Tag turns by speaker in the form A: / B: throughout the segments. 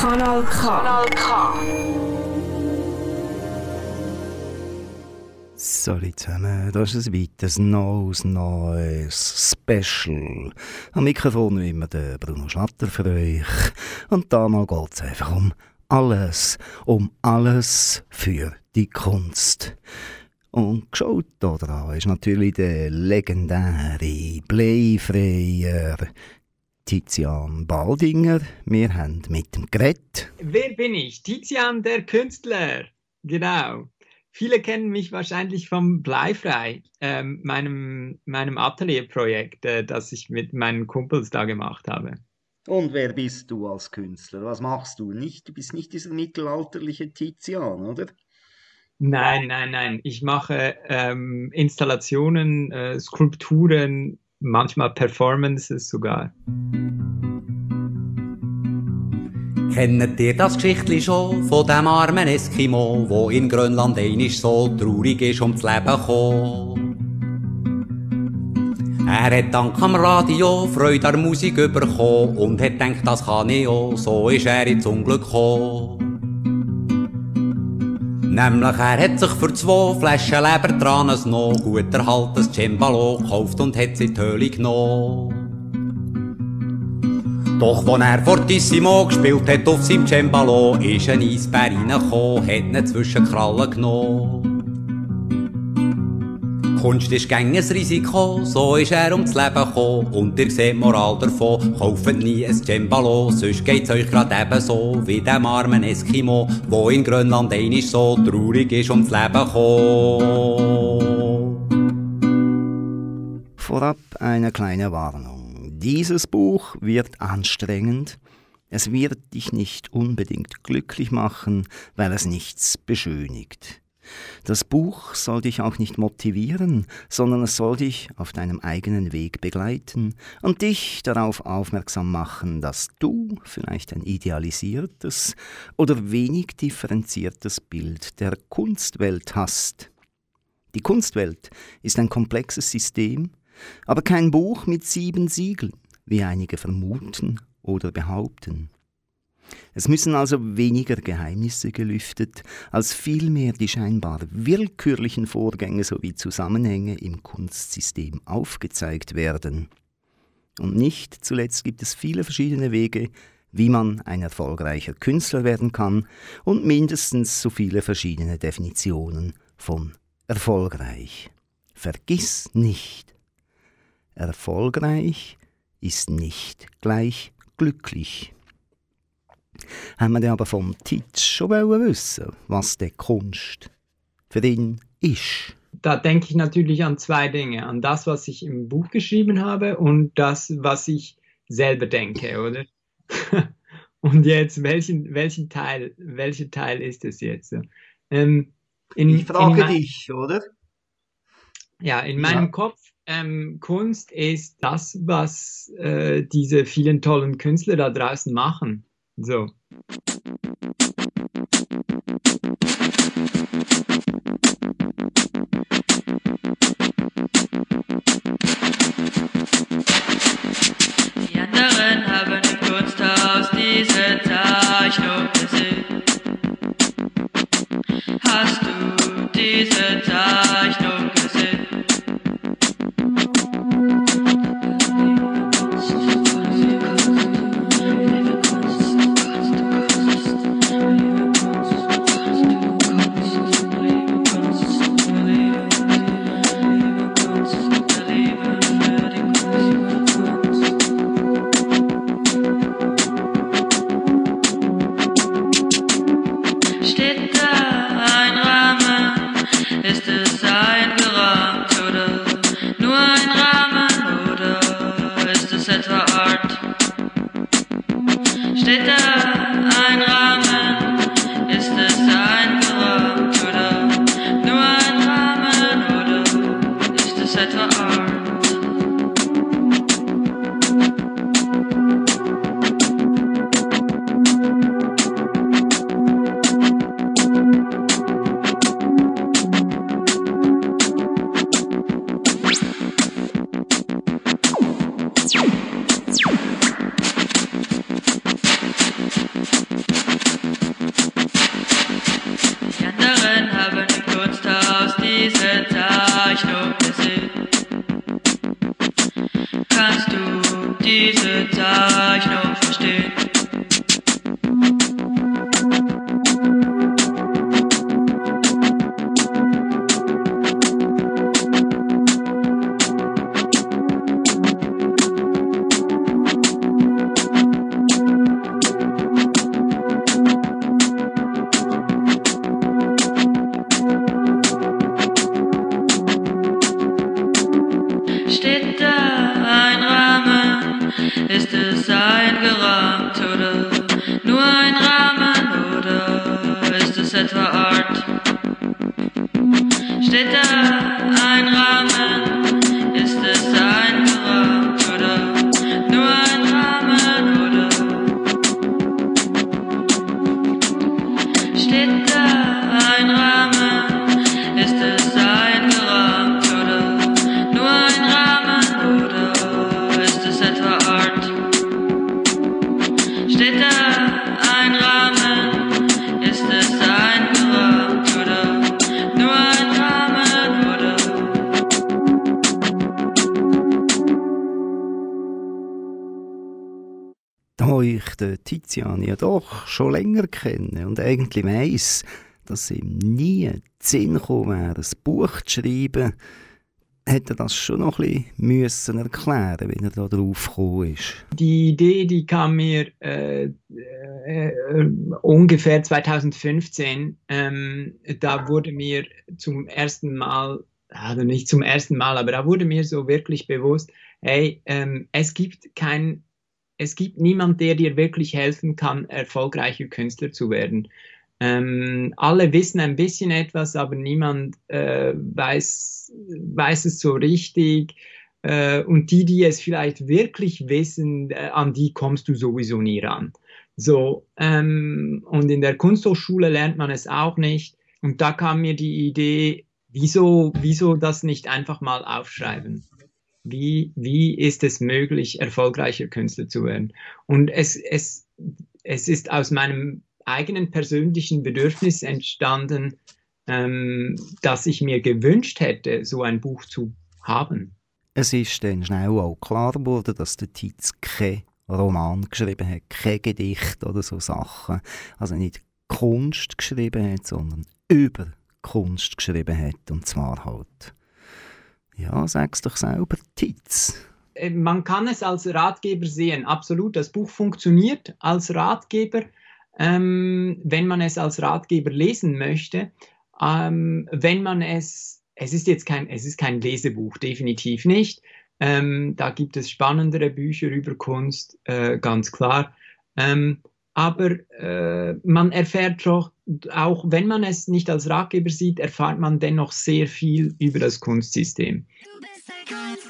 A: Kanal K. Kanal K.
B: Salut zusammen, das ist ein weiteres neues, neues Special. Am Mikrofon wie immer der Bruno Schlatter für euch. Und da mal geht es einfach um alles, um alles für die Kunst. Und geschaut da ist natürlich der legendäre Bleifreier Tizian Baldinger. Wir haben mit dem Gerät.
C: Wer bin ich? Tizian, der Künstler. Genau. Viele kennen mich wahrscheinlich vom Bleifrei, ähm, meinem, meinem Atelierprojekt, äh, das ich mit meinen Kumpels da gemacht habe.
B: Und wer bist du als Künstler? Was machst du? Nicht, du bist nicht dieser mittelalterliche Tizian, oder?
C: Nein, nein, nein. Ich mache ähm, Installationen, äh, Skulpturen, manchmal Performances sogar.
D: Kennt ihr das Geschichtli schon von dem armen Eskimo, wo in Grönland einisch so traurig ist ums Leben gekommen? Er hat dank am Radio Freude an Musik bekommen und hat gedacht, das kann ich auch, so ist er ins Unglück gekommen. Nämlich er hat sich für zwei Flaschen Lebertran ein noch gut erhaltenes Cembalo gekauft und hat sie in die Höhle genommen. Doch wenn er Fortissimo gespielt hat auf seinem Cembalo, ist ein Eisbär reingekommen, hat ihn zwischen Krallen genommen. Kunst ist gäng ein Risiko, so ist er ums Leben gekommen. Und ihr seht Moral davon, kauft nie ein Cembalo, sonst geht's euch grad ebenso wie dem armen Eskimo, wo in Grönland einisch so traurig ist ums Leben gekommen.
B: Vorab eine kleine Warnung. Dieses Buch wird anstrengend. Es wird dich nicht unbedingt glücklich machen, weil es nichts beschönigt. Das Buch soll dich auch nicht motivieren, sondern es soll dich auf deinem eigenen Weg begleiten und dich darauf aufmerksam machen, dass du vielleicht ein idealisiertes oder wenig differenziertes Bild der Kunstwelt hast. Die Kunstwelt ist ein komplexes System, aber kein Buch mit sieben Siegeln, wie einige vermuten oder behaupten. Es müssen also weniger Geheimnisse gelüftet, als vielmehr die scheinbar willkürlichen Vorgänge sowie Zusammenhänge im Kunstsystem aufgezeigt werden. Und nicht zuletzt gibt es viele verschiedene Wege, wie man ein erfolgreicher Künstler werden kann und mindestens so viele verschiedene Definitionen von erfolgreich. Vergiss nicht, erfolgreich ist nicht gleich glücklich. Haben wir aber vom Titz schon wissen was der Kunst für ihn ist?
C: Da denke ich natürlich an zwei Dinge. An das, was ich im Buch geschrieben habe und das, was ich selber denke, oder? und jetzt, welchen, welchen Teil, welcher Teil ist es jetzt?
B: Ähm, in, ich frage dich, oder?
C: Ja, in meinem ja. Kopf ähm, Kunst ist das, was äh, diese vielen tollen Künstler da draußen machen. So.
E: Die anderen haben im Kunsthaus diese Zeichnung gesehen. Hast du diese Zeichnung
B: Tizian ja doch schon länger kenne und eigentlich weiss, dass ihm nie Sinn gekommen wäre, ein Buch zu schreiben, hätte er das schon noch ein bisschen erklären wie er da drauf gekommen ist.
C: Die Idee, die kam mir äh, äh, ungefähr 2015. Ähm, da wurde mir zum ersten Mal, also nicht zum ersten Mal, aber da wurde mir so wirklich bewusst, hey, ähm, es gibt kein, es gibt niemand, der dir wirklich helfen kann, erfolgreicher Künstler zu werden. Ähm, alle wissen ein bisschen etwas, aber niemand äh, weiß, weiß es so richtig. Äh, und die, die es vielleicht wirklich wissen, äh, an die kommst du sowieso nie ran. So, ähm, und in der Kunsthochschule lernt man es auch nicht. Und da kam mir die Idee, wieso, wieso das nicht einfach mal aufschreiben? Wie, wie ist es möglich, erfolgreicher Künstler zu werden? Und es, es, es ist aus meinem eigenen persönlichen Bedürfnis entstanden, ähm, dass ich mir gewünscht hätte, so ein Buch zu haben.
B: Es ist dann schnell auch klar geworden, dass der Tietz kein Roman geschrieben hat, kein Gedicht oder so Sachen. Also nicht Kunst geschrieben hat, sondern über Kunst geschrieben hat. Und zwar halt, ja, sag's doch selber, Tietz.
C: Äh, Man kann es als Ratgeber sehen, absolut. Das Buch funktioniert als Ratgeber, ähm, wenn man es als Ratgeber lesen möchte. Ähm, wenn man es, es ist jetzt kein, es ist kein Lesebuch, definitiv nicht. Ähm, da gibt es spannendere Bücher über Kunst, äh, ganz klar. Aber äh, man erfährt doch, auch wenn man es nicht als Ratgeber sieht, erfahrt man dennoch sehr viel über das Kunstsystem.
F: Du bist ein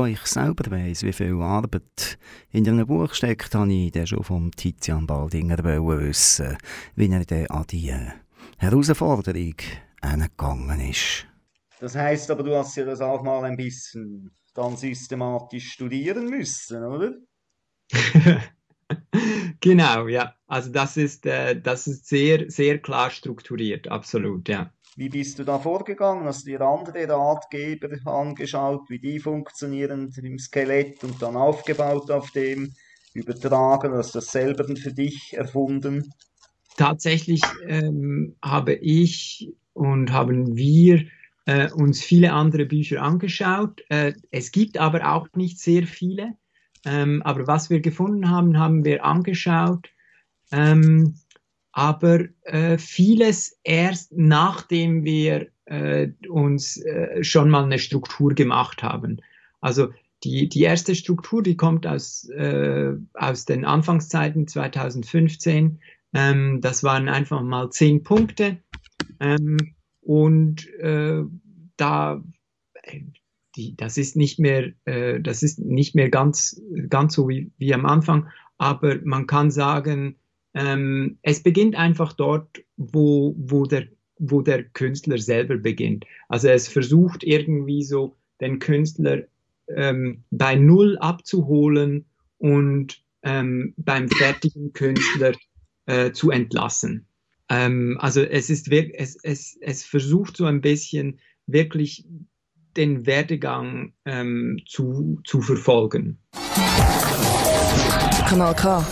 B: Da ich selber weiss, wie viel Arbeit in einem Buch steckt, habe ich dann schon vom Tizian Baldinger wissen, wie er dann an die Herausforderung angegangen ist. Das heisst aber, du hast ja das auch mal ein bisschen dann systematisch studieren müssen, oder?
C: genau, ja. Also das ist, äh, das ist sehr, sehr klar strukturiert, absolut, ja.
B: Wie bist du da vorgegangen? Hast du dir andere Ratgeber angeschaut, wie die funktionieren im Skelett und dann aufgebaut auf dem, übertragen, hast du das selber für dich erfunden?
C: Tatsächlich ähm, habe ich und haben wir äh, uns viele andere Bücher angeschaut. Äh, es gibt aber auch nicht sehr viele. Ähm, aber was wir gefunden haben, haben wir angeschaut. Ähm, aber äh, vieles erst nachdem wir äh, uns äh, schon mal eine Struktur gemacht haben. Also die, die erste Struktur, die kommt aus, äh, aus den Anfangszeiten 2015. Ähm, das waren einfach mal zehn Punkte. Ähm, und äh, da, die, das ist nicht mehr, äh, das ist nicht mehr ganz, ganz so wie, wie am Anfang, aber man kann sagen, ähm, es beginnt einfach dort, wo, wo, der, wo der Künstler selber beginnt. Also es versucht irgendwie so den Künstler ähm, bei Null abzuholen und ähm, beim fertigen Künstler äh, zu entlassen. Ähm, also es ist es, es, es versucht so ein bisschen wirklich den Werdegang ähm, zu, zu verfolgen.
A: Kanal K.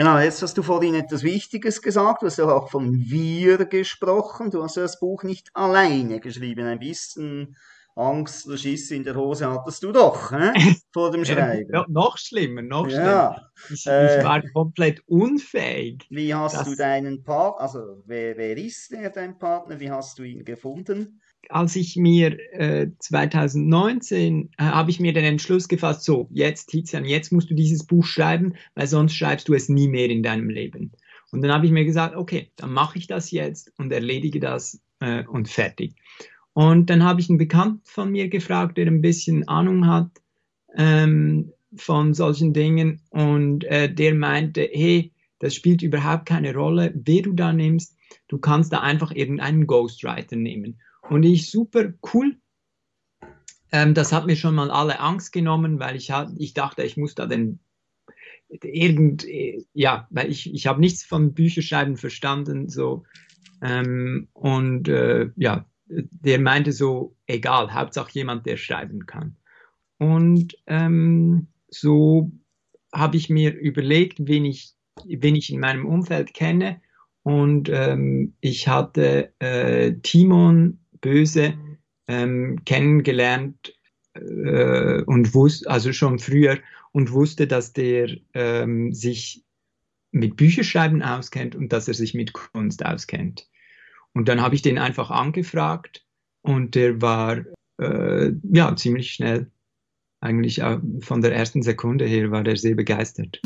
B: Genau, jetzt hast du vorhin etwas Wichtiges gesagt, du hast ja auch von wir gesprochen, du hast ja das Buch nicht alleine geschrieben, ein bisschen Angst oder Schiss in der Hose hattest du doch, hä? vor dem Schreiben.
C: Ja, noch schlimmer, noch schlimmer.
B: Ja,
C: Ich,
B: Äh,
C: war komplett unfähig.
B: wie hast du deinen Partner, also wer, wer ist der, dein Partner, wie hast du ihn gefunden?
C: Als ich mir äh, 2019 äh, habe ich mir den Entschluss gefasst, so, jetzt Tizian, jetzt musst du dieses Buch schreiben, weil sonst schreibst du es nie mehr in deinem Leben. Und dann habe ich mir gesagt, okay, dann mache ich das jetzt und erledige das äh, und fertig. Und dann habe ich einen Bekannten von mir gefragt, der ein bisschen Ahnung hat ähm, von solchen Dingen und äh, der meinte, hey, das spielt überhaupt keine Rolle, wer du da nimmst, du kannst da einfach irgendeinen Ghostwriter nehmen. Und ich, super cool. Ähm, das hat mir schon mal alle Angst genommen, weil ich, hat, ich dachte, ich muss da den irgend, äh, ja, weil ich, ich habe nichts von Bücherschreiben verstanden, so. Ähm, und äh, ja, der meinte so, egal, Hauptsache jemand, der schreiben kann. Und ähm, so habe ich mir überlegt, wen ich, wen ich in meinem Umfeld kenne. Und ähm, ich hatte äh, Timon Böse ähm, kennengelernt äh, und wusste, also schon früher, und wusste, dass der ähm, sich mit Bücherschreiben auskennt und dass er sich mit Kunst auskennt. Und dann habe ich den einfach angefragt und der war äh, ja ziemlich schnell, eigentlich äh, von der ersten Sekunde her war der sehr begeistert.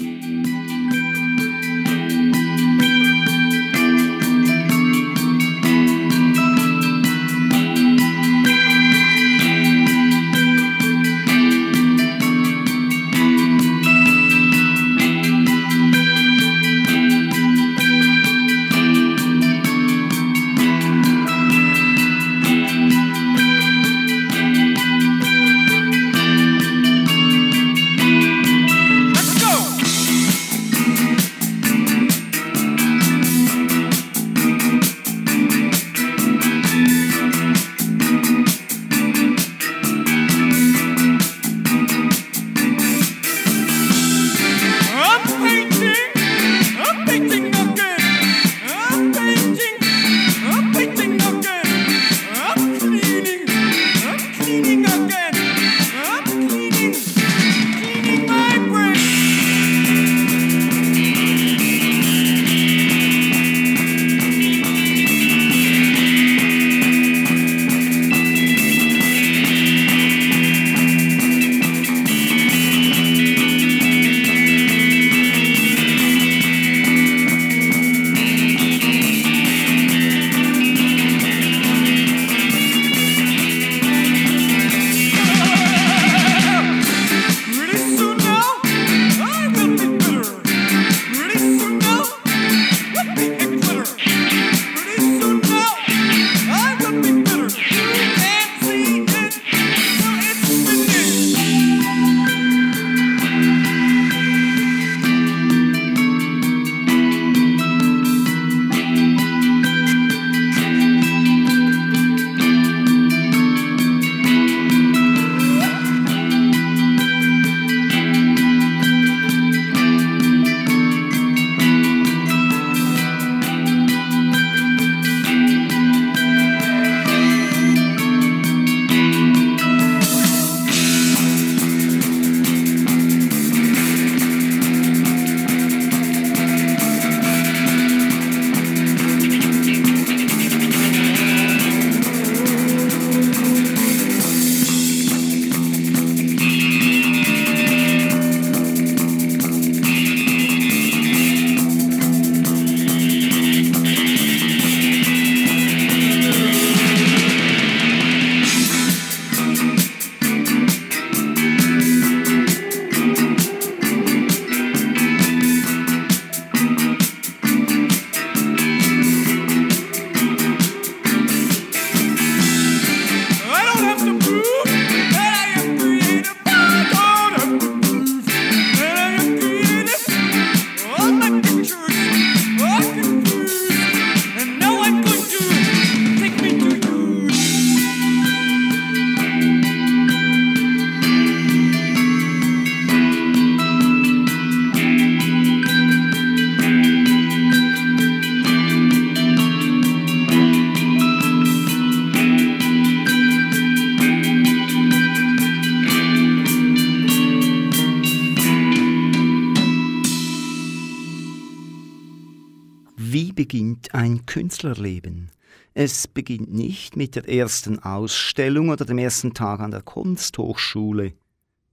B: Ein Künstlerleben? Es beginnt nicht mit der ersten Ausstellung oder dem ersten Tag an der Kunsthochschule.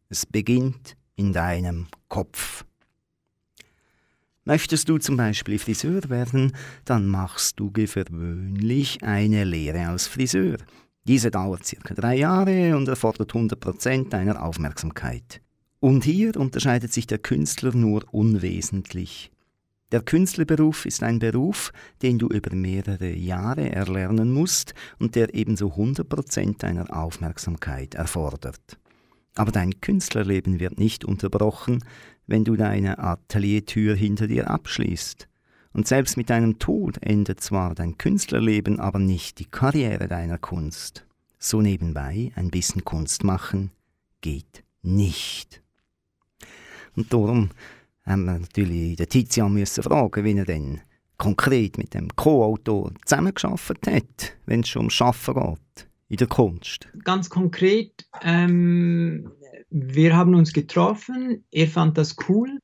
B: Es beginnt in deinem Kopf. Möchtest du zum Beispiel Friseur werden, dann machst du gewöhnlich eine Lehre als Friseur. Diese dauert circa drei Jahre und erfordert 100% deiner Aufmerksamkeit. Und hier unterscheidet sich der Künstler nur unwesentlich. Der Künstlerberuf ist ein Beruf, den du über mehrere Jahre erlernen musst und der ebenso 100% deiner Aufmerksamkeit erfordert. Aber dein Künstlerleben wird nicht unterbrochen, wenn du deine Ateliertür hinter dir abschließt. Und selbst mit deinem Tod endet zwar dein Künstlerleben, aber nicht die Karriere deiner Kunst. So nebenbei ein bisschen Kunst machen geht nicht. Und darum haben wir natürlich den Tizian müssen fragen, wie er denn konkret mit dem Co-Autor zusammengearbeitet hat, wenn es schon ums Schaffen geht in der Kunst.
C: Ganz konkret, ähm, wir haben uns getroffen, er fand das cool.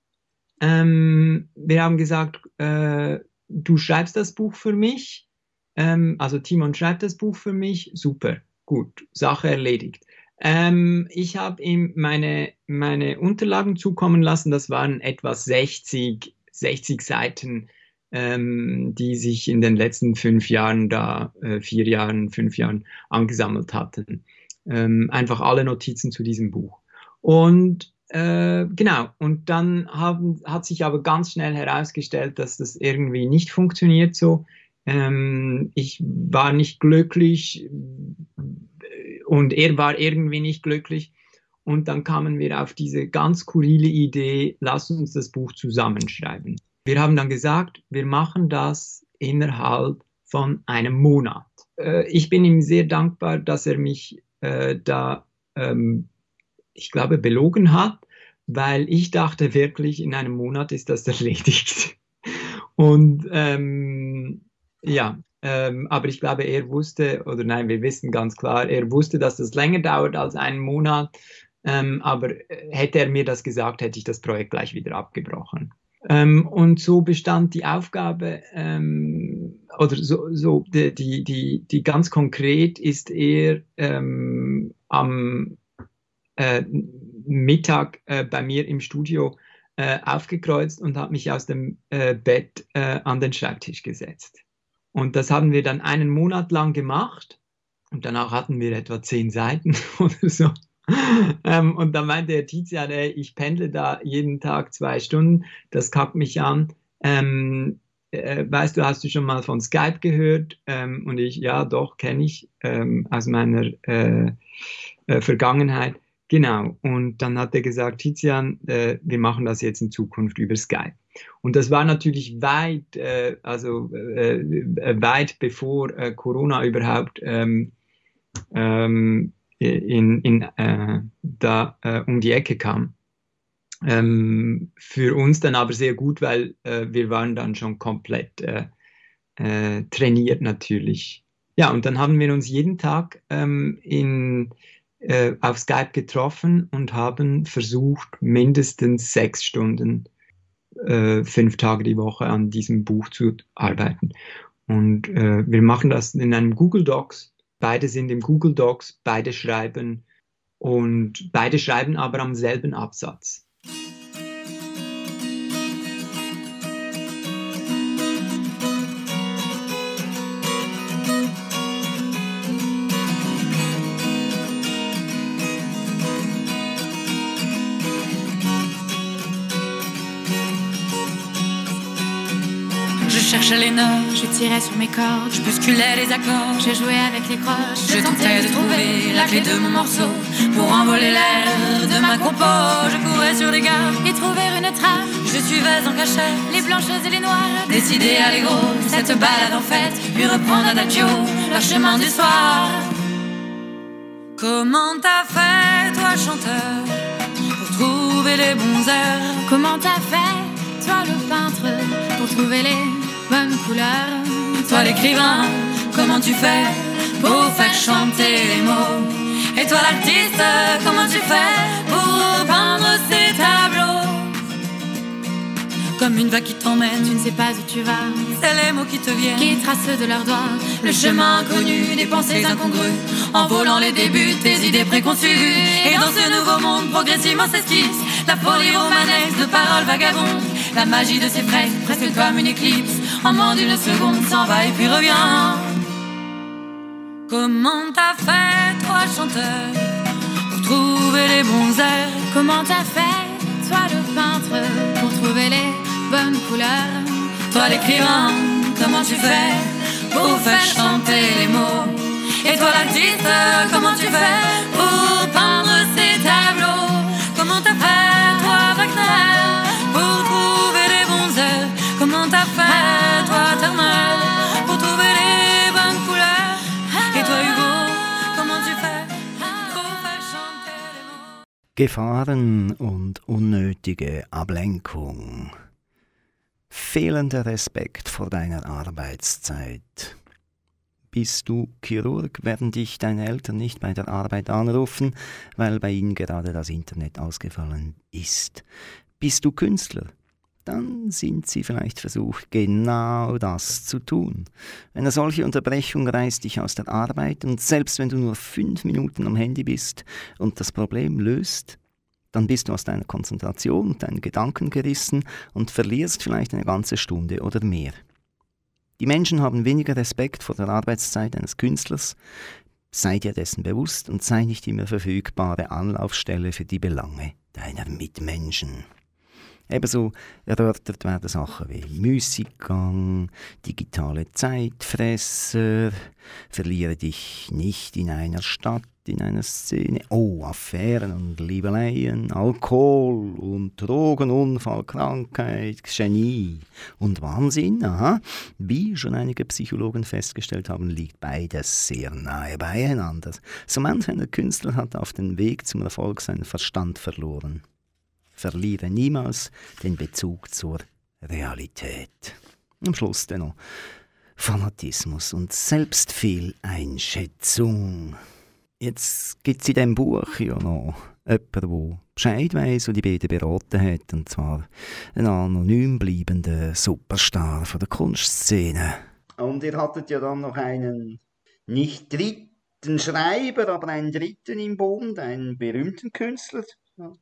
C: Ähm, wir haben gesagt, äh, du schreibst das Buch für mich. Ähm, also Timon schreibt das Buch für mich. Super, gut, Sache erledigt. Ähm, ich habe ihm meine, meine Unterlagen zukommen lassen. Das waren etwa 60, 60 Seiten, ähm, die sich in den letzten fünf Jahren, da äh, vier Jahren, fünf Jahren angesammelt hatten. Ähm, einfach alle Notizen zu diesem Buch. Und äh, genau, und dann haben, hat sich aber ganz schnell herausgestellt, dass das irgendwie nicht funktioniert so. Ähm, ich war nicht glücklich und er war irgendwie nicht glücklich. Und dann kamen wir auf diese ganz skurrile Idee, lass uns das Buch zusammenschreiben. Wir haben dann gesagt, wir machen das innerhalb von einem Monat. Äh, ich bin ihm sehr dankbar, dass er mich äh, da, ähm, ich glaube, belogen hat, weil ich dachte wirklich, in einem Monat ist das erledigt. Und ähm, ja, ähm, aber ich glaube, er wusste, oder nein, wir wissen ganz klar, er wusste, dass das länger dauert als einen Monat. Ähm, aber hätte er mir das gesagt, hätte ich das Projekt gleich wieder abgebrochen. Ähm, und so bestand die Aufgabe, ähm, oder so, so die, die, die, die ganz konkret ist er ähm, am äh, Mittag äh, bei mir im Studio äh, aufgekreuzt und hat mich aus dem äh, Bett äh, an den Schreibtisch gesetzt. Und das haben wir dann einen Monat lang gemacht. Und danach hatten wir etwa zehn Seiten oder so. ähm, und dann meinte der Tizian, ey, ich pendle da jeden Tag zwei Stunden, das kackt mich an. Ähm, äh, weißt du, hast du schon mal von Skype gehört? Ähm, und ich, ja, doch, kenne ich ähm, aus meiner äh, äh, Vergangenheit. Genau. Und dann hat er gesagt, Tizian, äh, wir machen das jetzt in Zukunft über Skype. Und das war natürlich weit, äh, also äh, äh weit bevor äh, Corona überhaupt ähm, ähm, in, in, äh, da um die Ecke kam. Ähm, für uns dann aber sehr gut, weil wir waren dann schon komplett trainiert natürlich. Ja, und dann haben wir uns jeden Tag ähm, in, auf Skype getroffen und haben versucht, mindestens sechs Stunden äh, fünf Tage die Woche an diesem Buch zu arbeiten. Und äh, wir machen das in einem Google Docs. Beide sind im Google Docs, beide schreiben und beide schreiben aber am selben Absatz.
G: Je tirais sur mes cordes, je bousculais les accords, je jouais avec les croches, je tentais de trouver la clé de mon morceau pour envoler l'air de ma compo. Je courais sur les gares et trouver une trame. Je suivais en cachet les blanches et les noires, décidé à gros cette balade en fête, puis reprendre adagio le chemin du soir. Comment t'as fait, toi chanteur, pour trouver les bons airs? Comment t'as fait, toi le peintre, pour trouver les bonne couleur. Toi l'écrivain, comment tu fais pour faire chanter les mots? Et toi l'artiste, comment tu fais pour peindre ces tableaux? Comme une vague qui t'emmène. Tu ne sais pas où tu vas, c'est les mots qui te viennent, qui tracent de leurs doigts. Le chemin inconnu des pensées incongrues, en volant les débuts des idées préconçues. Et dans ce nouveau monde progressivement s'esquisse la folie romanesque de paroles vagabondes, la magie de ces phrases presque comme une éclipse, en moins d'une seconde s'en va et puis revient. Comment t'as fait, toi chanteur, pour trouver les bons airs? Comment t'as fait, toi le peintre, les bonnes couleurs Toi l'écrivain, comment tu fais pour faire chanter les mots? Et toi l'artiste, comment tu fais pour peindre ces tableaux? Comment t'as fait, toi Wagner, pour trouver les bons airs Comment t'as fait, toi Turner, pour trouver les bonnes couleurs? Et toi Hugo, comment tu fais pour faire chanter les mots?
B: Gefahren und unnötige Ablenkung. Fehlender Respekt vor deiner Arbeitszeit. Bist du Chirurg, werden dich deine Eltern nicht bei der Arbeit anrufen, weil bei ihnen gerade das Internet ausgefallen ist. Bist du Künstler, dann sind sie vielleicht versucht, genau das zu tun. Eine solche Unterbrechung reißt dich aus der Arbeit und selbst wenn du nur fünf Minuten am Handy bist und das Problem löst, dann bist du aus deiner Konzentration und deinen Gedanken gerissen und verlierst vielleicht eine ganze Stunde oder mehr. Die Menschen haben weniger Respekt vor der Arbeitszeit eines Künstlers. Sei dir dessen bewusst und sei nicht immer verfügbare Anlaufstelle für die Belange deiner Mitmenschen. Ebenso erörtert werden Sachen wie Müßiggang, digitale Zeitfresser, verliere dich nicht in einer Stadt, in einer Szene, oh, Affären und Liebeleien, Alkohol und Drogenunfall, Krankheit, Genie und Wahnsinn, aha. Wie schon einige Psychologen festgestellt haben, liegt beides sehr nahe beieinander. So manch einer Künstler hat auf dem Weg zum Erfolg seinen Verstand verloren verliere niemals den Bezug zur Realität. Am Schluss dann noch Fanatismus und Selbstfehleinschätzung. Jetzt gibt es in diesem Buch ja noch jemanden, der Bescheid weiss und die beiden beraten hat, und zwar einen anonym bleibenden Superstar von der Kunstszene. Und ihr hattet ja dann noch einen nicht dritten Schreiber, aber einen dritten im Bund, einen berühmten Künstler,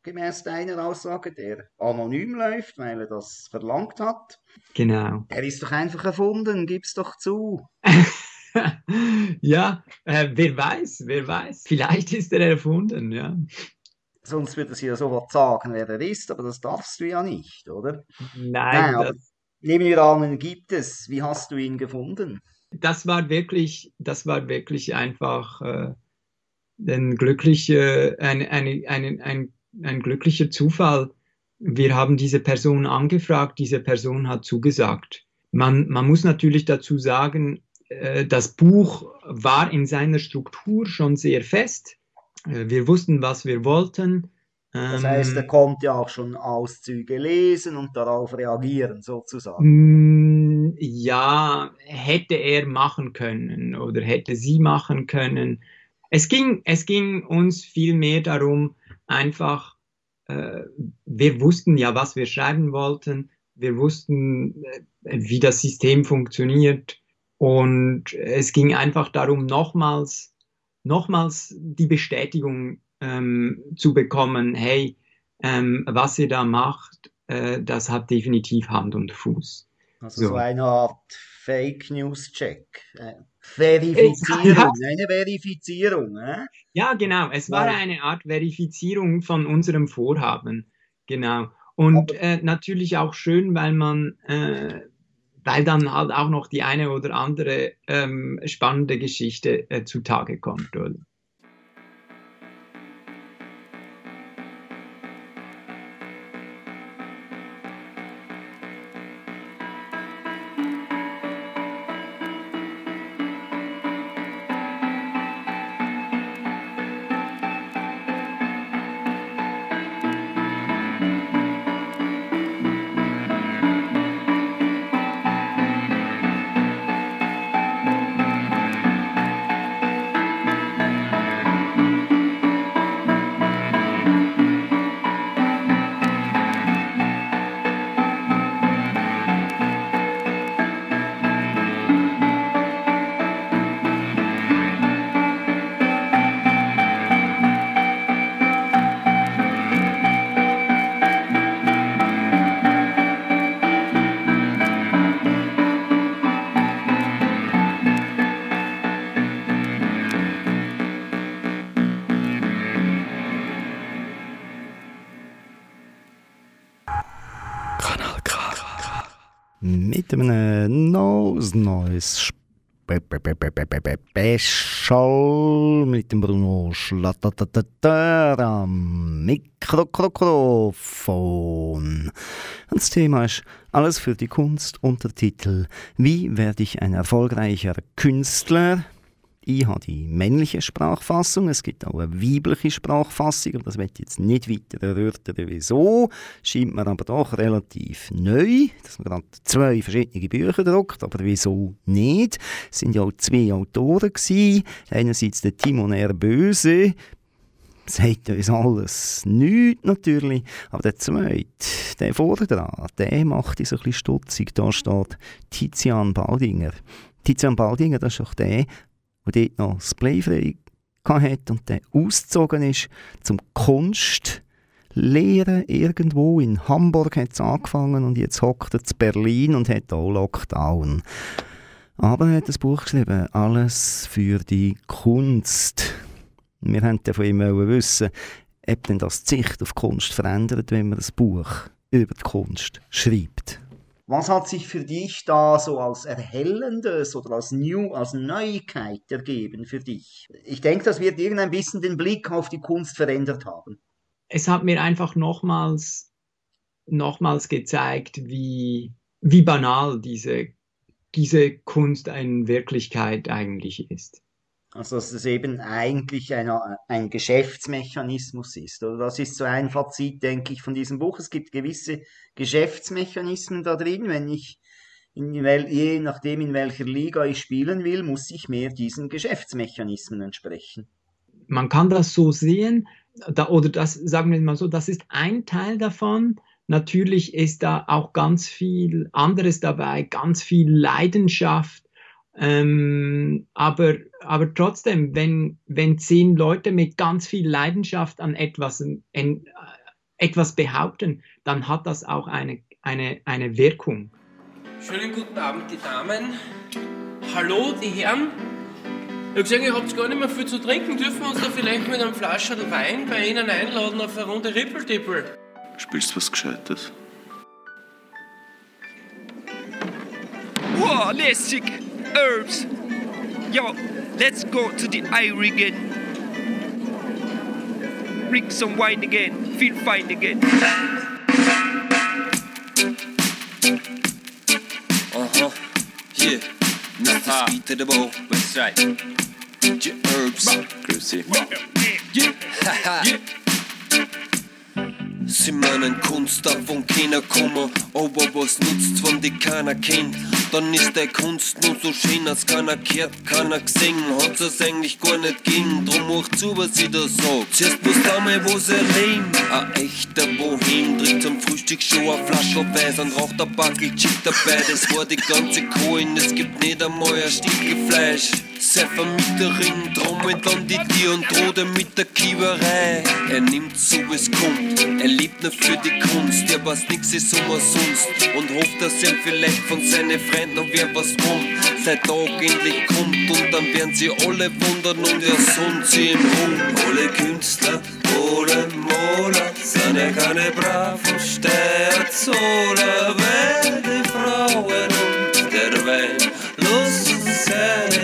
B: gemäß deiner Aussage, der anonym läuft, weil er das verlangt hat.
C: Genau.
B: Er ist doch einfach erfunden, gib's doch zu.
C: ja, äh, wer weiß, wer weiß. Vielleicht ist er erfunden, ja.
B: Sonst würde sie ja sofort sagen, wer er ist, aber das darfst du ja nicht, oder?
C: Nein,
B: Nein,
C: das,
B: nehmen wir an, ihn gibt es. Wie hast du ihn gefunden?
C: das war wirklich, das war wirklich einfach äh, ein glücklicher, ein, ein, ein, ein, ein glücklicher Zufall. Wir haben diese Person angefragt, diese Person hat zugesagt. Man, man muss natürlich dazu sagen, äh, das Buch war in seiner Struktur schon sehr fest. Äh, Wir wussten, was wir wollten.
B: Das
C: Ähm,
B: heißt, er konnte ja auch schon Auszüge lesen und darauf reagieren, sozusagen.
C: Mm, Ja, hätte er machen können oder hätte sie machen können. Es ging, es ging uns vielmehr darum, einfach, äh, wir wussten ja, was wir schreiben wollten, wir wussten, äh, wie das System funktioniert und es ging einfach darum, nochmals, nochmals die Bestätigung ähm, zu bekommen, hey, ähm, was ihr da macht, äh, das hat definitiv Hand und Fuß.
B: Also
C: So.
B: so eine Art Fake News Check. Äh, Verifizierung,
C: Ja.
B: eine Verifizierung. Äh?
C: Ja, genau. Es war eine Art Verifizierung von unserem Vorhaben. Genau. Und äh, natürlich auch schön, weil man, äh, weil dann halt auch noch die eine oder andere ähm, spannende Geschichte äh, zutage kommt. Oder?
B: Mit einem Nose Neues Spe- Be- Be- Be- Be- Be- Be- Special mit dem Bruno Schlatter am Mikrofon. Das Thema ist Alles für die Kunst, Untertitel Wie werde ich ein erfolgreicher Künstler? Ich habe die männliche Sprachfassung, es gibt auch eine weibliche Sprachfassung, aber das wird jetzt nicht weiter erörtern, wieso. Scheint mir aber doch relativ neu, dass man gerade zwei verschiedene Bücher druckt, aber wieso nicht? Es sind ja auch zwei Autoren gewesen. Einerseits der Timon. Böse, sagt uns alles nichts natürlich, aber der zweite, der vorne dran, der macht uns ein bisschen stutzig. Da steht Tizian Baldinger. Tizian Baldinger, das ist doch der, der dort noch das Playfrei hatte und der ausgezogen ist zum Kunst lehren irgendwo. In Hamburg hat es angefangen und jetzt hockt er zu Berlin und hat auch Lockdown. Aber er hat ein Buch geschrieben, «Alles für die Kunst». Wir wollten von ihm wissen, ob denn das die Sicht auf Kunst verändert, wenn man ein Buch über die Kunst schreibt. Was hat sich für dich da so als Erhellendes oder als New, als Neuigkeit ergeben für dich? Ich denke, das wird irgendein bisschen den Blick auf die Kunst verändert haben.
C: Es hat mir einfach nochmals, nochmals gezeigt, wie, wie banal diese, diese Kunst in Wirklichkeit eigentlich ist.
B: Also, dass es eben eigentlich ein, ein Geschäftsmechanismus ist. Oder das ist so ein Fazit, denke ich, von diesem Buch. Es gibt gewisse Geschäftsmechanismen da drin. Wenn ich, in wel, je nachdem, in welcher Liga ich spielen will, muss ich mehr diesen Geschäftsmechanismen entsprechen.
C: Man kann das so sehen, da, oder das, sagen wir mal so, das ist ein Teil davon. Natürlich ist da auch ganz viel anderes dabei, ganz viel Leidenschaft, ähm, aber, aber trotzdem, wenn, wenn zehn Leute mit ganz viel Leidenschaft an etwas, en, äh, etwas behaupten, dann hat das auch eine, eine, eine Wirkung.
H: Schönen guten Abend, die Damen. Hallo, die Herren. Ich habe gesehen, ihr habt gar nicht mehr viel zu trinken. Dürfen wir uns da vielleicht mit einem Flasche Wein bei Ihnen einladen auf eine Runde Rippeltippel?
I: Spielst du was Gescheites?
J: Wow, lässig! Herbs! Yo, let's go to the Irie again. Drink some wine again, feel fine again.
K: Uh-huh. Yeah. Mr. Speed to the ball. West right. J Herbs.
I: Grüß dich.
K: Yeah. yeah. Sie meinen Kunst darf von keiner kommen, aber was nützt, wenn die keiner kennt? Dann ist der Kunst nur so schön, als keiner gehört, keiner gesehen, hat's es eigentlich gar nicht ging, drum macht zu, was sie da sagt. Zuerst muss da mal was erleben, ein echter Bohem, trinkt zum Frühstück schon eine Flasche Weiß und raucht ein Backel Chip dabei, das war die ganze Kohlen, es gibt nicht einmal ein Stückchen Fleisch. Sei Vermieterin, trommelt an die Tür und droht er mit der Kieberei. Er nimmt so es kommt, er lebt nur für die Kunst, er weiß nix ist umsonst und hofft, dass ihm vielleicht von seinen Freunden noch wer was kommt. Sein Tag endlich kommt und dann werden sie alle wundern und er sonnt sie im Rum. Alle Künstler, alle Maler, sind ja keine braven Steuerzahler, weil die Frauen und der Wein lassen seine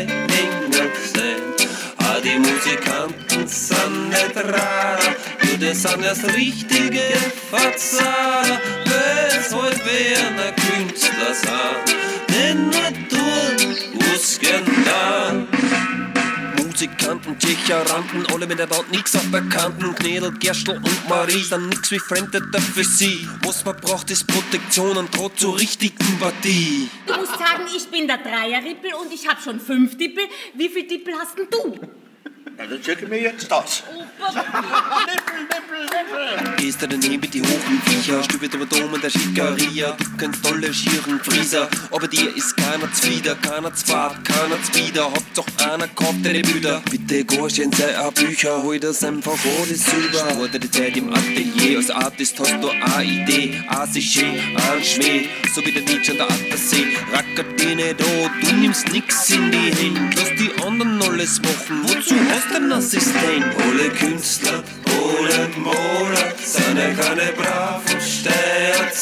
K: Musikanten sind nicht rar, nur die sind erst richtige Verzahler, weshalb werden ein Künstler sein. Denn nur tun, was gern da. Musikanten, Tschecheranten, alle mit der Band, nix auf Bekannten. Knädel, Gerstl und Marie sind nix wie Fremde für sie. Was man braucht, ist Protektion und droht zur richtigen Partie.
L: Du musst sagen, ich bin der Dreierrippel und ich habe schon fünf Dippel. Wie viel Dippel hast denn du?
I: Ja, dann checken wir jetzt das.
K: Gehst du daneben mit die hohen Viecher, stübelt über Dom in der Schickeria. Du kennst alle schieren Frieser, aber dir ist keiner zwider, keiner zwart, keiner zwider. Hauptsache einer kauft deine Büder. Bitte gehst in seine Bücher, hol das einfach alles über. Spur die Zeit im Atelier, als Artist hast du eine Idee. Ein Siché, ein Schmäh, so wie der Nietzsche an der Attersee. Rackert die nicht du nimmst nix in die Hände. Lass die anderen alles machen, wozu hast du einen Assistent? Alle Künstler ohne Monat, seine keine braven und stärkt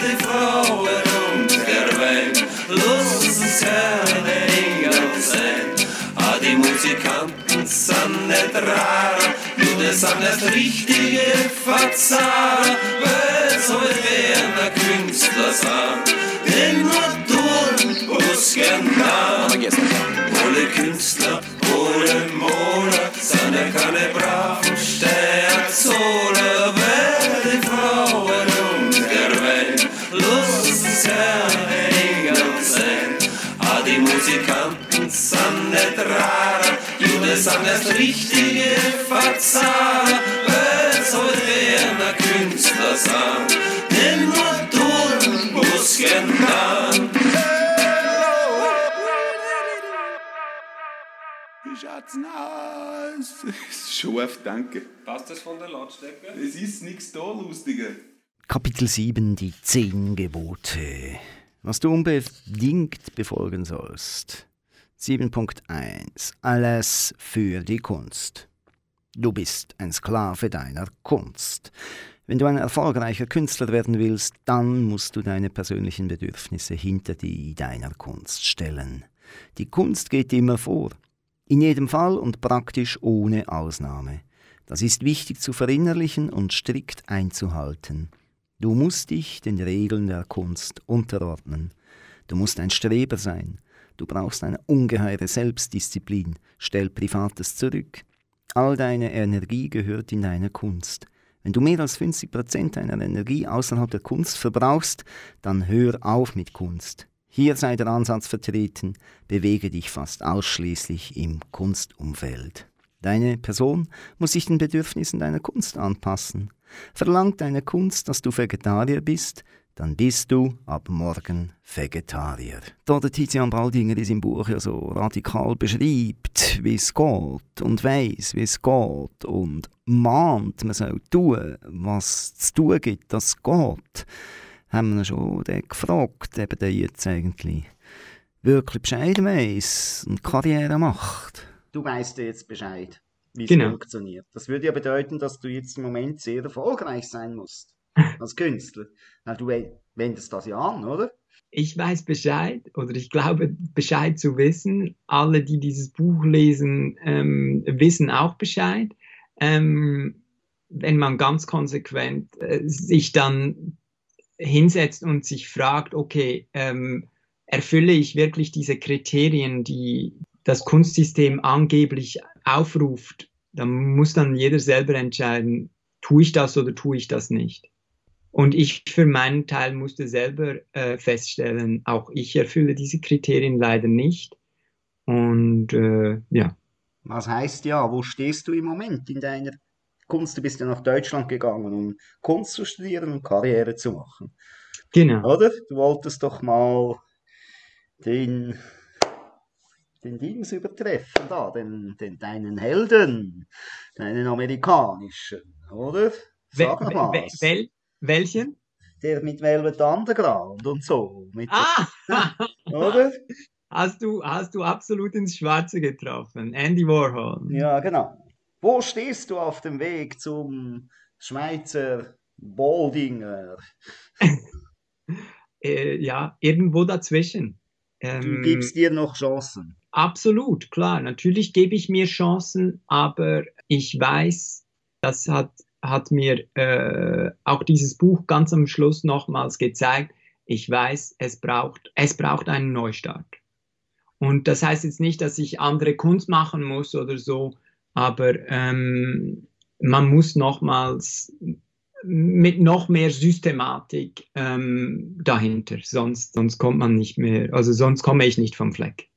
K: die Frauen und der Wein. Los uns gerne Engel sein, a die Musikanten sind nicht rar, nur das sind das richtige Verzahrer, weil so werden Künstler sein, denn nur da. Alle Künstler, ohne sind ja keine braven Steuerzoller, weil die Frauen und der Wein Lustserhänger sein. Ah, die Musikanten sind nicht rara, Jude sind das richtige Fazara, weil so werden ein Künstler sein. Denn nur du musst
M: schaut's aus? Scharf, danke.
N: Passt das von der Lautstärke?
M: Es ist nichts da, Lustiger.
B: Kapitel 7 Die zehn Gebote. Was du unbedingt befolgen sollst. 7.1 Alles für die Kunst. Du bist ein Sklave deiner Kunst. Wenn du ein erfolgreicher Künstler werden willst, dann musst du deine persönlichen Bedürfnisse hinter die deiner Kunst stellen. Die Kunst geht immer vor. In jedem Fall und praktisch ohne Ausnahme. Das ist wichtig zu verinnerlichen und strikt einzuhalten. Du musst dich den Regeln der Kunst unterordnen. Du musst ein Streber sein. Du brauchst eine ungeheure Selbstdisziplin. Stell Privates zurück. All deine Energie gehört in deine Kunst. Wenn du mehr als 50 Prozent deiner Energie außerhalb der Kunst verbrauchst, dann hör auf mit Kunst. Hier sei der Ansatz vertreten, bewege dich fast ausschließlich im Kunstumfeld. Deine Person muss sich den Bedürfnissen deiner Kunst anpassen. Verlangt deine Kunst, dass du Vegetarier bist, dann bist du ab morgen Vegetarier. Da Tizian Baldinger in seinem Buch ja so radikal beschreibt, wie es geht und weiss, wie es geht und mahnt, man soll tun, was zu tun gibt, dass es geht, haben wir ihn schon den gefragt, eben der jetzt eigentlich wirklich Bescheid weiss und Karriere macht. Du weißt jetzt Bescheid, wie es
C: Genau.
B: funktioniert. Das würde ja bedeuten, dass du jetzt im Moment sehr erfolgreich sein musst als Künstler. Na, du we- wendest das ja an, oder?
C: Ich weiß Bescheid oder ich glaube Bescheid zu wissen. Alle, die dieses Buch lesen, ähm, wissen auch Bescheid. Ähm, wenn man ganz konsequent äh, sich dann hinsetzt und sich fragt, okay, ähm, erfülle ich wirklich diese Kriterien, die das Kunstsystem angeblich aufruft, dann muss dann jeder selber entscheiden, tue ich das oder tue ich das nicht. Und ich für meinen Teil musste selber äh, feststellen, auch ich erfülle diese Kriterien leider nicht. Und äh, ja.
B: Was heißt ja, wo stehst du im Moment in deiner Kunst? Du bist ja nach Deutschland gegangen, um Kunst zu studieren und Karriere zu machen.
C: Genau.
B: Oder? Du wolltest doch mal den, den Dings übertreffen, da, den, den, deinen Helden, deinen amerikanischen, oder? Sag
C: Wel-
B: mal
C: wel- wel- welchen?
B: Der mit Velvet Underground und so. Mit
C: Ah!
B: Oder?
C: Hast du, hast du absolut ins Schwarze getroffen. Andy Warhol.
B: Ja, genau. Wo stehst du auf dem Weg zum Schweizer Boldinger?
C: Äh, ja, irgendwo dazwischen.
B: Du
C: Ähm,
B: gibst dir noch Chancen.
C: Absolut, klar. Natürlich gebe ich mir Chancen, aber ich weiß, das hat, hat mir äh, auch dieses Buch ganz am Schluss nochmals gezeigt. Ich weiß, es braucht, es braucht einen Neustart. Und das heißt jetzt nicht, dass ich andere Kunst machen muss oder so, aber ähm, man muss nochmals mit noch mehr Systematik ähm, dahinter, sonst, sonst kommt man nicht mehr, also sonst komme ich nicht vom Fleck.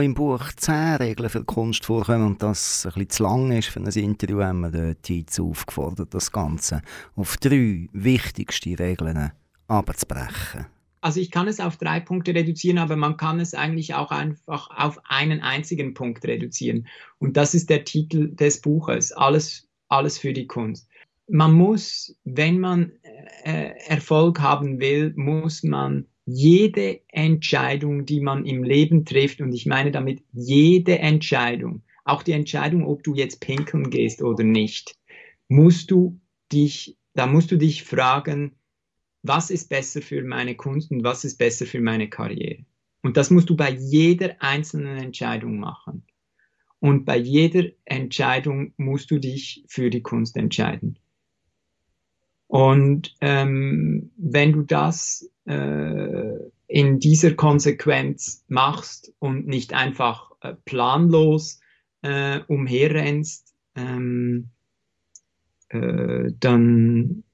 B: Da im Buch zehn Regeln für Kunst vorkommen und das ein bisschen zu lang ist für ein Interview, haben wir dort jetzt aufgefordert, das Ganze auf drei wichtigste Regeln abzubrechen.
C: Also ich kann es auf drei Punkte reduzieren, aber man kann es eigentlich auch einfach auf einen einzigen Punkt reduzieren. Und das ist der Titel des Buches, Alles, alles für die Kunst. Man muss, wenn man äh, Erfolg haben will, muss man jede Entscheidung, die man im Leben trifft, und ich meine damit jede Entscheidung, auch die Entscheidung, ob du jetzt pinkeln gehst oder nicht, musst du dich, da musst du dich fragen, was ist besser für meine Kunst und was ist besser für meine Karriere. Und das musst du bei jeder einzelnen Entscheidung machen. Und bei jeder Entscheidung musst du dich für die Kunst entscheiden. Und ähm, wenn du das äh, in dieser Konsequenz machst und nicht einfach äh, planlos äh, umherrennst, ähm, äh, dann,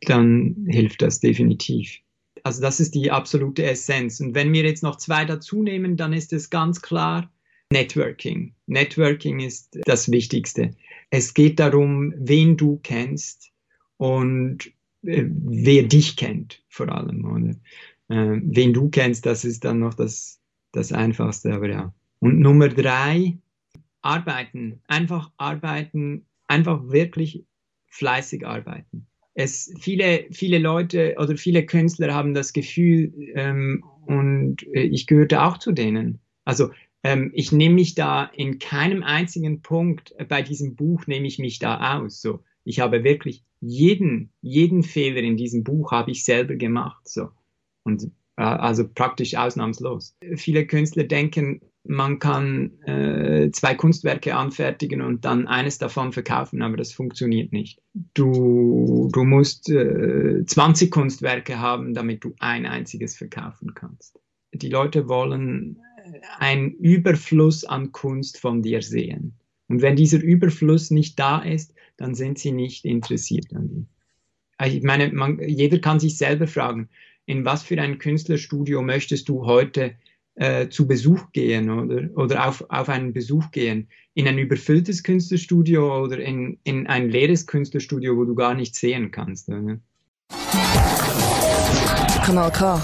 C: dann hilft das definitiv. Also das ist die absolute Essenz. Und wenn wir jetzt noch zwei dazu nehmen, dann ist es ganz klar Networking. Networking ist das Wichtigste. Es geht darum, wen du kennst und wer dich kennt vor allem. Oder? Äh, wen du kennst, das ist dann noch das, das Einfachste. Aber ja. Und Nummer drei, arbeiten. Einfach arbeiten, einfach wirklich fleißig arbeiten. Es, viele, viele Leute oder viele Künstler haben das Gefühl, ähm, und äh, ich gehörte auch zu denen. Also ähm, ich nehme mich da in keinem einzigen Punkt äh, bei diesem Buch nehme ich mich da aus. So, ich habe wirklich jeden, jeden Fehler in diesem Buch habe ich selber gemacht. So und äh, also praktisch ausnahmslos. Viele Künstler denken, man kann äh, zwei Kunstwerke anfertigen und dann eines davon verkaufen, aber das funktioniert nicht. Du, du musst äh, 20 Kunstwerke haben, damit du ein einziges verkaufen kannst. Die Leute wollen einen Überfluss an Kunst von dir sehen. Und wenn dieser Überfluss nicht da ist, dann sind sie nicht interessiert an dir. Ich meine, man, jeder kann sich selber fragen, in was für ein Künstlerstudio möchtest du heute äh, zu Besuch gehen oder, oder auf, auf einen Besuch gehen? In ein überfülltes Künstlerstudio oder in, in ein leeres Künstlerstudio, wo du gar nichts sehen kannst? Oder?
A: Kanal K.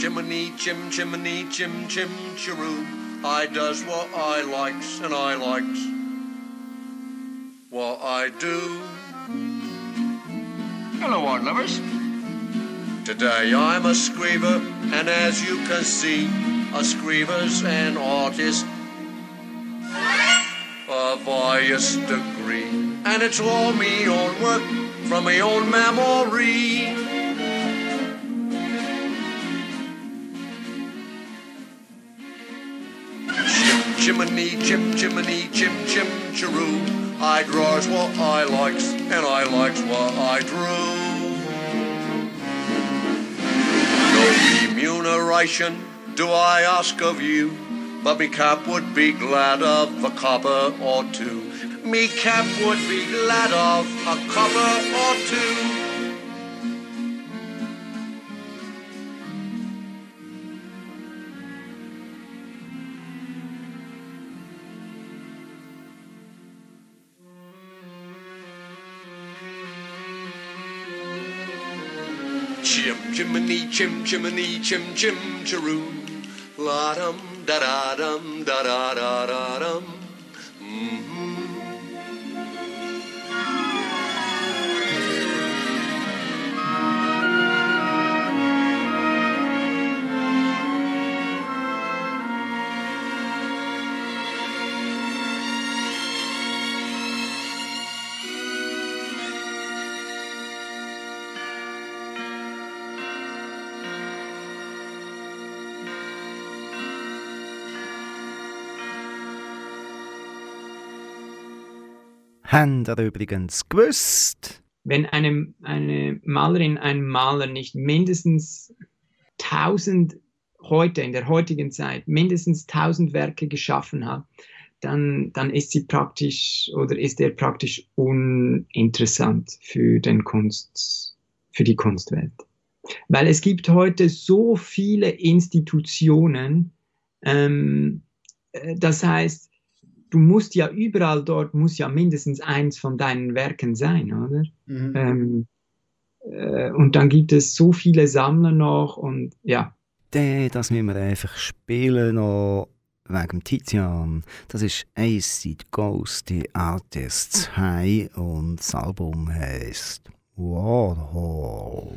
O: chimney, chim chimney, chim chim chiroo. I does what I likes and I likes what I do. Hello, art lovers. Today I'm a screever, and as you can see, a screever's an artist of highest degree, and it's all me own work from my own memory. Chimney, chim chimney, chim chim chiroo. I draws what I likes, and I likes what I drew. No remuneration do I ask of you, but me cap would be glad of a copper or two. Me cap would be glad of a copper or two. Chim chimney, chim chim chiroo. La dum da da dum da da da da dum. Mm-hmm.
B: Habt ihr übrigens gewusst?
C: Wenn eine, eine Malerin, ein Maler nicht mindestens 1000 heute, in der heutigen Zeit, mindestens 1000 Werke geschaffen hat, dann, dann ist sie praktisch oder ist er praktisch uninteressant für den Kunst, für die Kunstwelt. Weil es gibt heute so viele Institutionen, ähm, äh, das heißt, du musst ja überall dort, muss ja mindestens eins von deinen Werken sein, oder?
B: Mhm.
C: Ähm, äh, und dann gibt es so viele Sammler noch und ja.
B: Das müssen wir einfach spielen noch wegen dem Tizian. Das ist Acid Ghost, die Artists High und das Album heißt Warhol.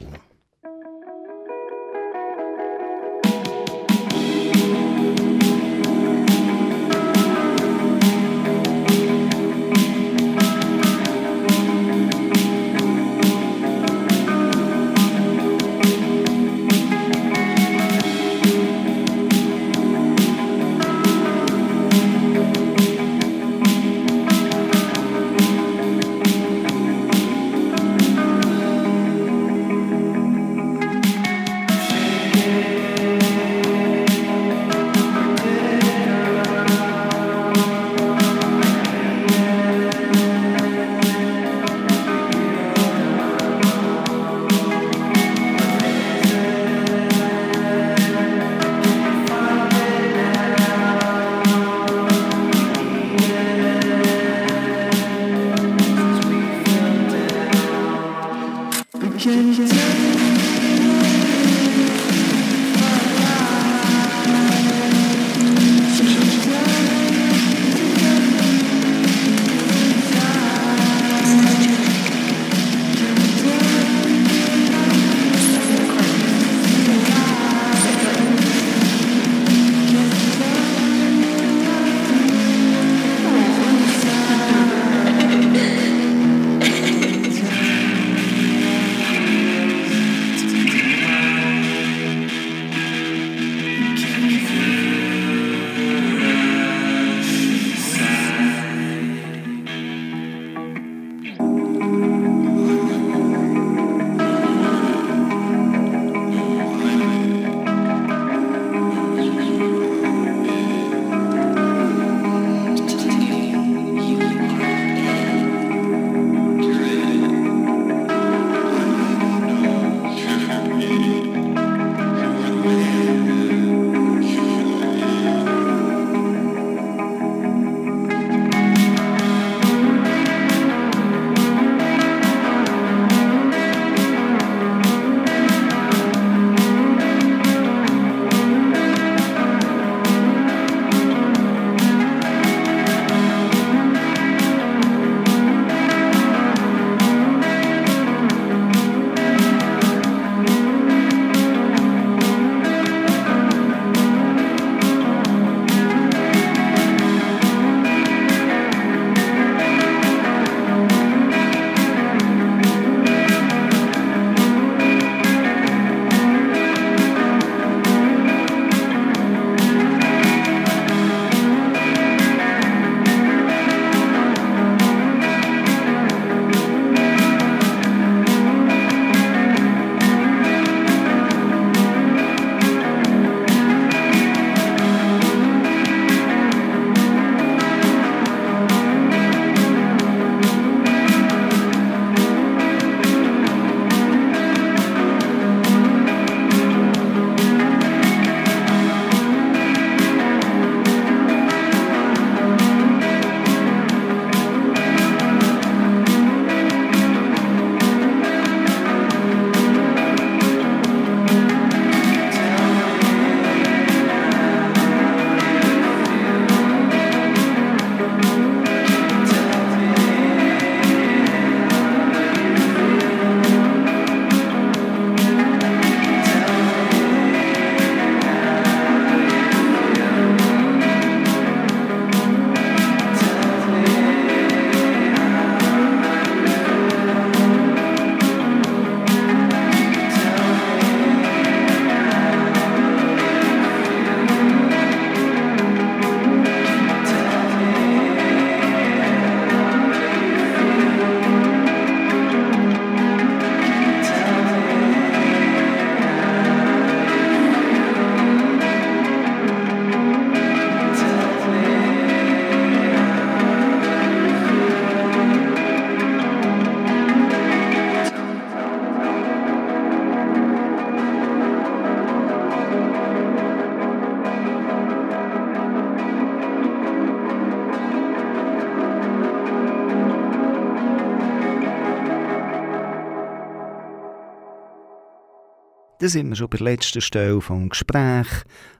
B: Da sind wir schon bei der letzten Stelle vom Gespräch.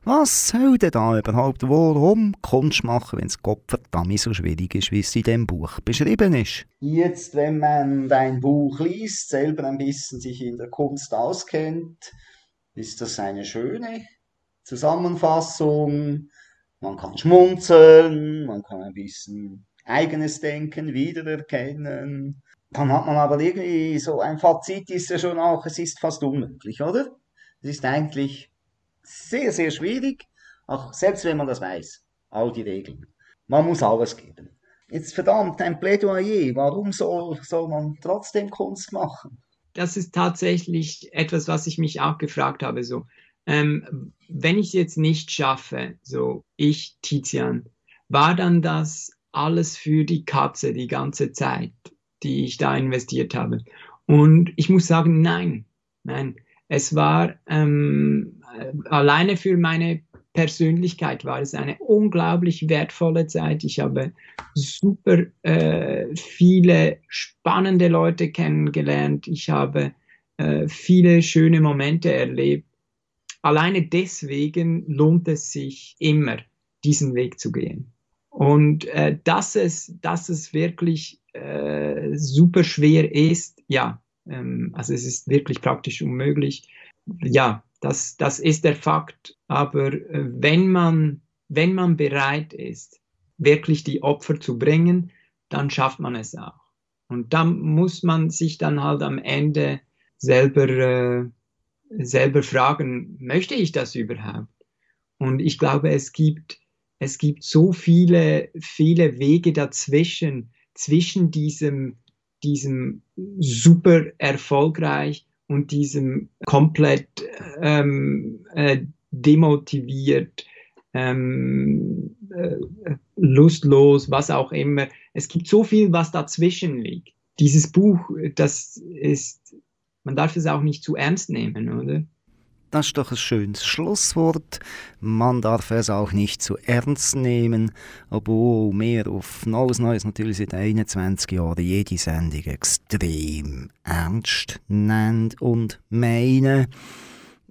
B: Was soll denn da überhaupt warum Kunst machen, wenn es Gottverdammt so schwierig ist, wie es in dem Buch beschrieben ist? Jetzt, wenn man dein Buch liest, selber ein bisschen sich in der Kunst auskennt, ist das eine schöne Zusammenfassung. Man kann schmunzeln, man kann ein bisschen eigenes Denken wiedererkennen. Dann hat man aber irgendwie so ein Fazit ist ja schon auch, es ist fast unmöglich, oder? Es ist eigentlich sehr, sehr schwierig, auch selbst wenn man das weiß, all die Regeln. Man muss alles geben. Jetzt verdammt, ein Plädoyer, warum soll, soll man trotzdem Kunst machen?
C: Das ist tatsächlich etwas, was ich mich auch gefragt habe. So, ähm, wenn ich es jetzt nicht schaffe, so ich, Tizian, war dann das alles für die Katze die ganze Zeit, die ich da investiert habe? Und ich muss sagen, nein, nein. Es war ähm, äh, alleine für meine Persönlichkeit war es eine unglaublich wertvolle Zeit. Ich habe super äh, viele spannende Leute kennengelernt. Ich habe äh, viele schöne Momente erlebt. Alleine deswegen lohnt es sich immer, diesen Weg zu gehen. Und äh, dass, es, dass es wirklich äh, super schwer ist, ja, ähm, also es ist wirklich praktisch unmöglich. Ja, das, das ist der Fakt. Aber äh, wenn, man, wenn man bereit ist, wirklich die Opfer zu bringen, dann schafft man es auch. Und dann muss man sich dann halt am Ende selber, äh, selber fragen, möchte ich das überhaupt? Und ich glaube, es gibt, es gibt so viele, viele Wege dazwischen, zwischen diesem, diesem super erfolgreich und diesem komplett ähm, äh, demotiviert, ähm, äh, lustlos, was auch immer. Es gibt so viel, was dazwischen liegt. Dieses Buch, das ist, man darf es auch nicht zu ernst nehmen, oder?
B: Das ist doch ein schönes Schlusswort. Man darf es auch nicht zu ernst nehmen, obwohl wir auf Neues Neues natürlich seit 21 Jahren jede Sendung extrem ernst nennen und meinen.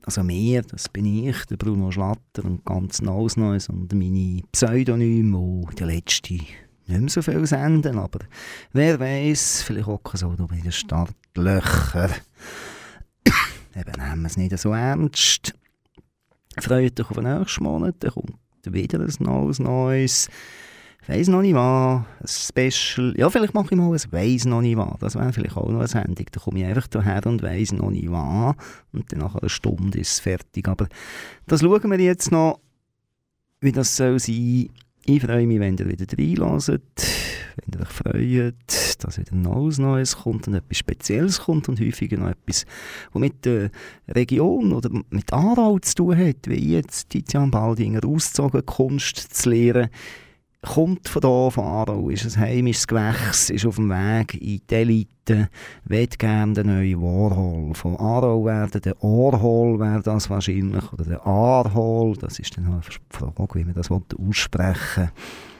B: Also mir, das bin ich, der Bruno Schlatter und ganz Neues Neues und meine Pseudonyme, die letzte nicht mehr so viel senden, aber wer weiß, vielleicht hocken so bei den Startlöchern. Eben nehmen wir es nicht so ernst. Freut euch auf den nächsten Monat, dann kommt wieder ein neues Neues. Ich weiss noch nicht was, ein Special. Ja, vielleicht mache ich mal ein «Weiss noch nicht was». Das wäre vielleicht auch noch eine Sendung. Da komme ich einfach daher und weiss noch nicht was. Und dann nach einer Stunde ist es fertig. Aber das schauen wir jetzt noch, wie das soll sein. Ich freue mich, wenn ihr wieder reinlässt, wenn ihr euch freut, dass wieder Neues Neues kommt und etwas Spezielles kommt und häufiger noch etwas, was mit der Region oder mit Aarau zu tun hat, wie jetzt Tizian Baldinger ausgezogen, Kunst zu lehren kommt von hier, von Aarau, ist ein heimisches Gewächs, ist auf dem Weg in die Elite, will gerne den neuen Warhol. Von Aarau werden der Orhol wäre das wahrscheinlich, oder der Aarhol, das ist dann halt eine Frage, wie man das aussprechen will.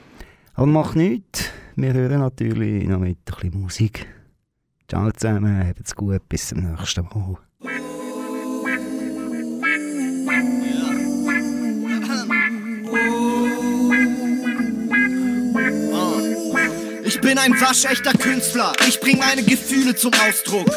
B: Aber macht nichts, wir hören natürlich noch mit ein bisschen Musik. Ciao zusammen, habt's gut, bis zum nächsten Mal.
P: Ich bin ein waschechter Künstler, ich bring meine Gefühle zum Ausdruck.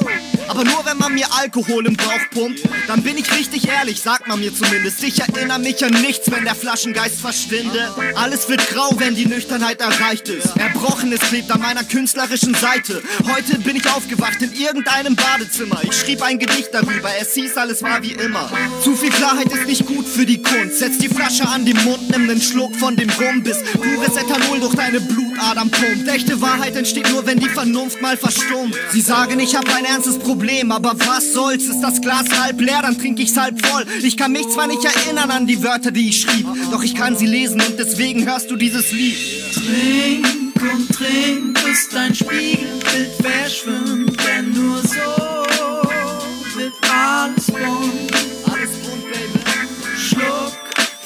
P: Aber nur wenn man mir Alkohol im Bauch pumpt, dann bin ich richtig ehrlich, sagt man mir zumindest. Ich erinnere mich an nichts, wenn der Flaschengeist verschwinde. Alles wird grau, wenn die Nüchternheit erreicht ist. Erbrochenes klebt an meiner künstlerischen Seite. Heute bin ich aufgewacht in irgendeinem Badezimmer. Ich schrieb ein Gedicht darüber, es hieß, alles war wie immer. Zu viel Klarheit ist nicht gut für die Kunst. Setz die Flasche an den Mund, nimm nen Schluck von dem Rum, bis pures Ethanol durch deine Blutadern pumpt. Echte Wahrheit entsteht nur, wenn die Vernunft mal verstummt. Sie sagen, ich hab ein ernstes Problem, aber was soll's? Ist das Glas halb leer, dann trink ich's halb voll. Ich kann mich zwar nicht erinnern an die Wörter, die ich schrieb, doch ich kann sie lesen und deswegen hörst du dieses Lied.
Q: Trink und trink, bis dein Spiegelbild verschwimmt, denn nur so wird alles bunt.
P: Alles bunt, Baby.
Q: Schluck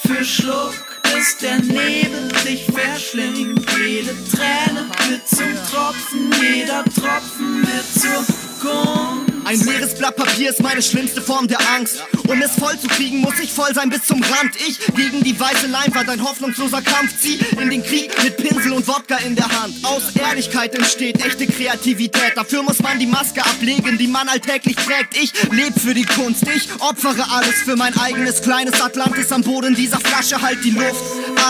Q: für Schluck, bis der Nebel dich verschlingt. Jede Träne wird zum Tropfen, jeder Tropfen wird zur.
P: Ein leeres Blatt Papier ist meine schlimmste Form der Angst. Um es voll zu kriegen, muss ich voll sein bis zum Rand. Ich gegen die weiße Leinwand, ein hoffnungsloser Kampf. Zieh in den Krieg mit Pinsel und Wodka in der Hand. Aus Ehrlichkeit entsteht echte Kreativität. Dafür muss man die Maske ablegen, die man alltäglich trägt. Ich leb für die Kunst, ich opfere alles für mein eigenes kleines Atlantis am Boden dieser Flasche. Halt die Luft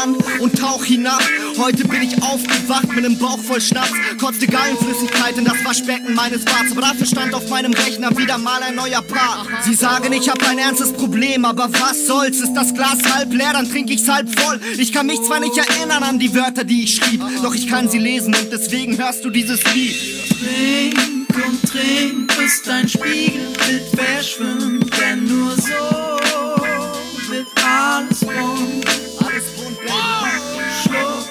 P: an und tauch hinab. Heute bin ich aufgewacht mit einem Bauch voll Schnaps. Kotzte Gallenflüssigkeit in das Waschbecken meines Bads. Aber dafür stand auf meinem Rechner wieder mal ein neuer Part. Sie sagen, ich hab ein ernstes Problem, aber was soll's? Ist das Glas halb leer, dann trink ich's halb voll. Ich kann mich zwar nicht erinnern an die Wörter, die ich schrieb, doch ich kann sie lesen und deswegen hörst du dieses Lied.
Q: Trink und trink, bis dein Spiegelbild verschwimmt, denn nur so wird alles bunt. Schluck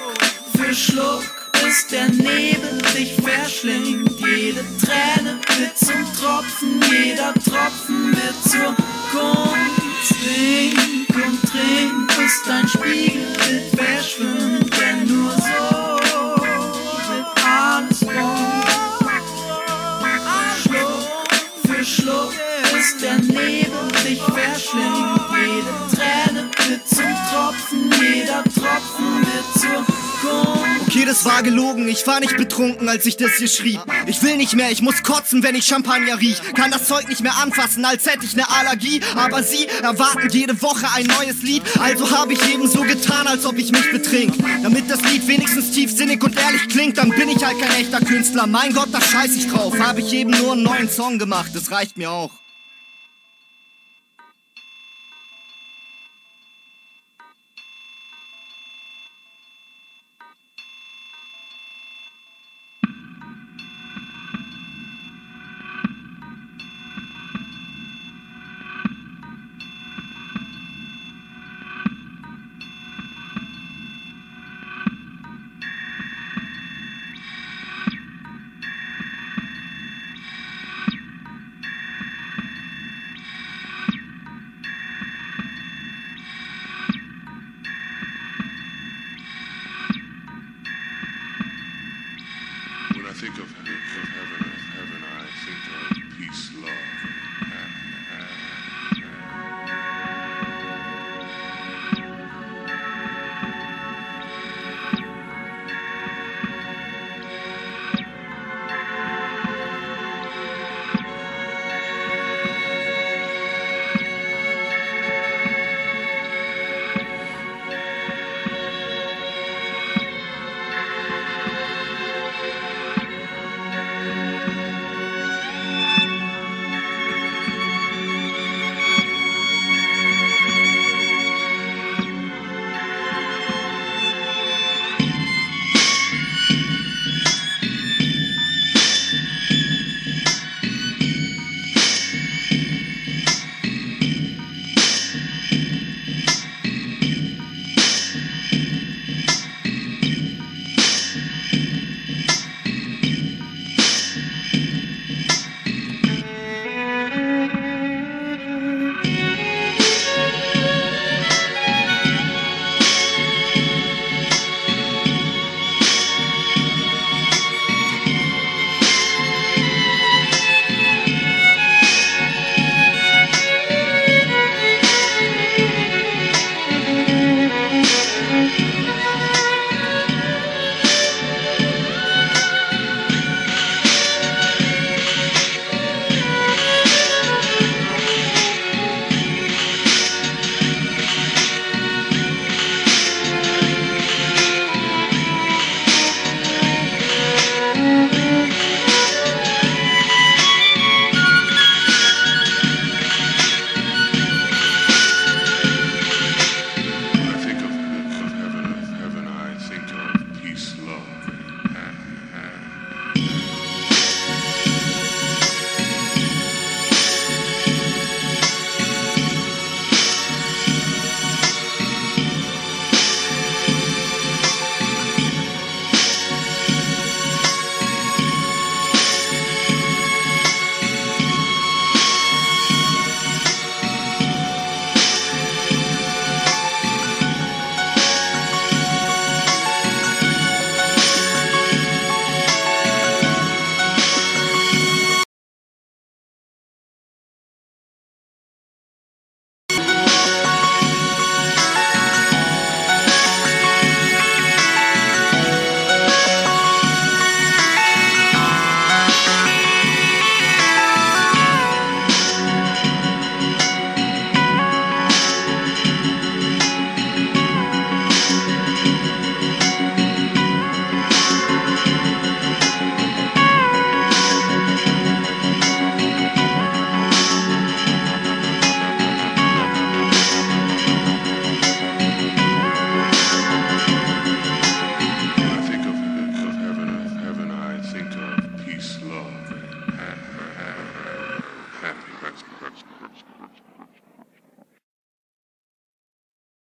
Q: für Schluck, bis der Nebel dich verschlingt. Jede Träne wird zum Tropfen, jeder Tropfen wird zur Kunst. Trink und trink, bis dein Spiegelbild verschwimmt, denn nur so wird alles bunt. Schluck für Schluck, bis der Nebel dich verschlingt. Jede Wird zum Tropfen, jeder Tropfen wird zur.
P: Okay, das war gelogen, ich war nicht betrunken, als ich das hier schrieb. Ich will nicht mehr, ich muss kotzen, wenn ich Champagner riech. Kann das Zeug nicht mehr anfassen, als hätte ich ne Allergie. Aber sie erwarten jede Woche ein neues Lied. Also habe ich eben so getan, als ob ich mich betrink. Damit das Lied wenigstens tiefsinnig und ehrlich klingt, dann bin ich halt kein echter Künstler. Mein Gott, da scheiß ich drauf. Habe ich eben nur einen neuen Song gemacht, das reicht mir auch.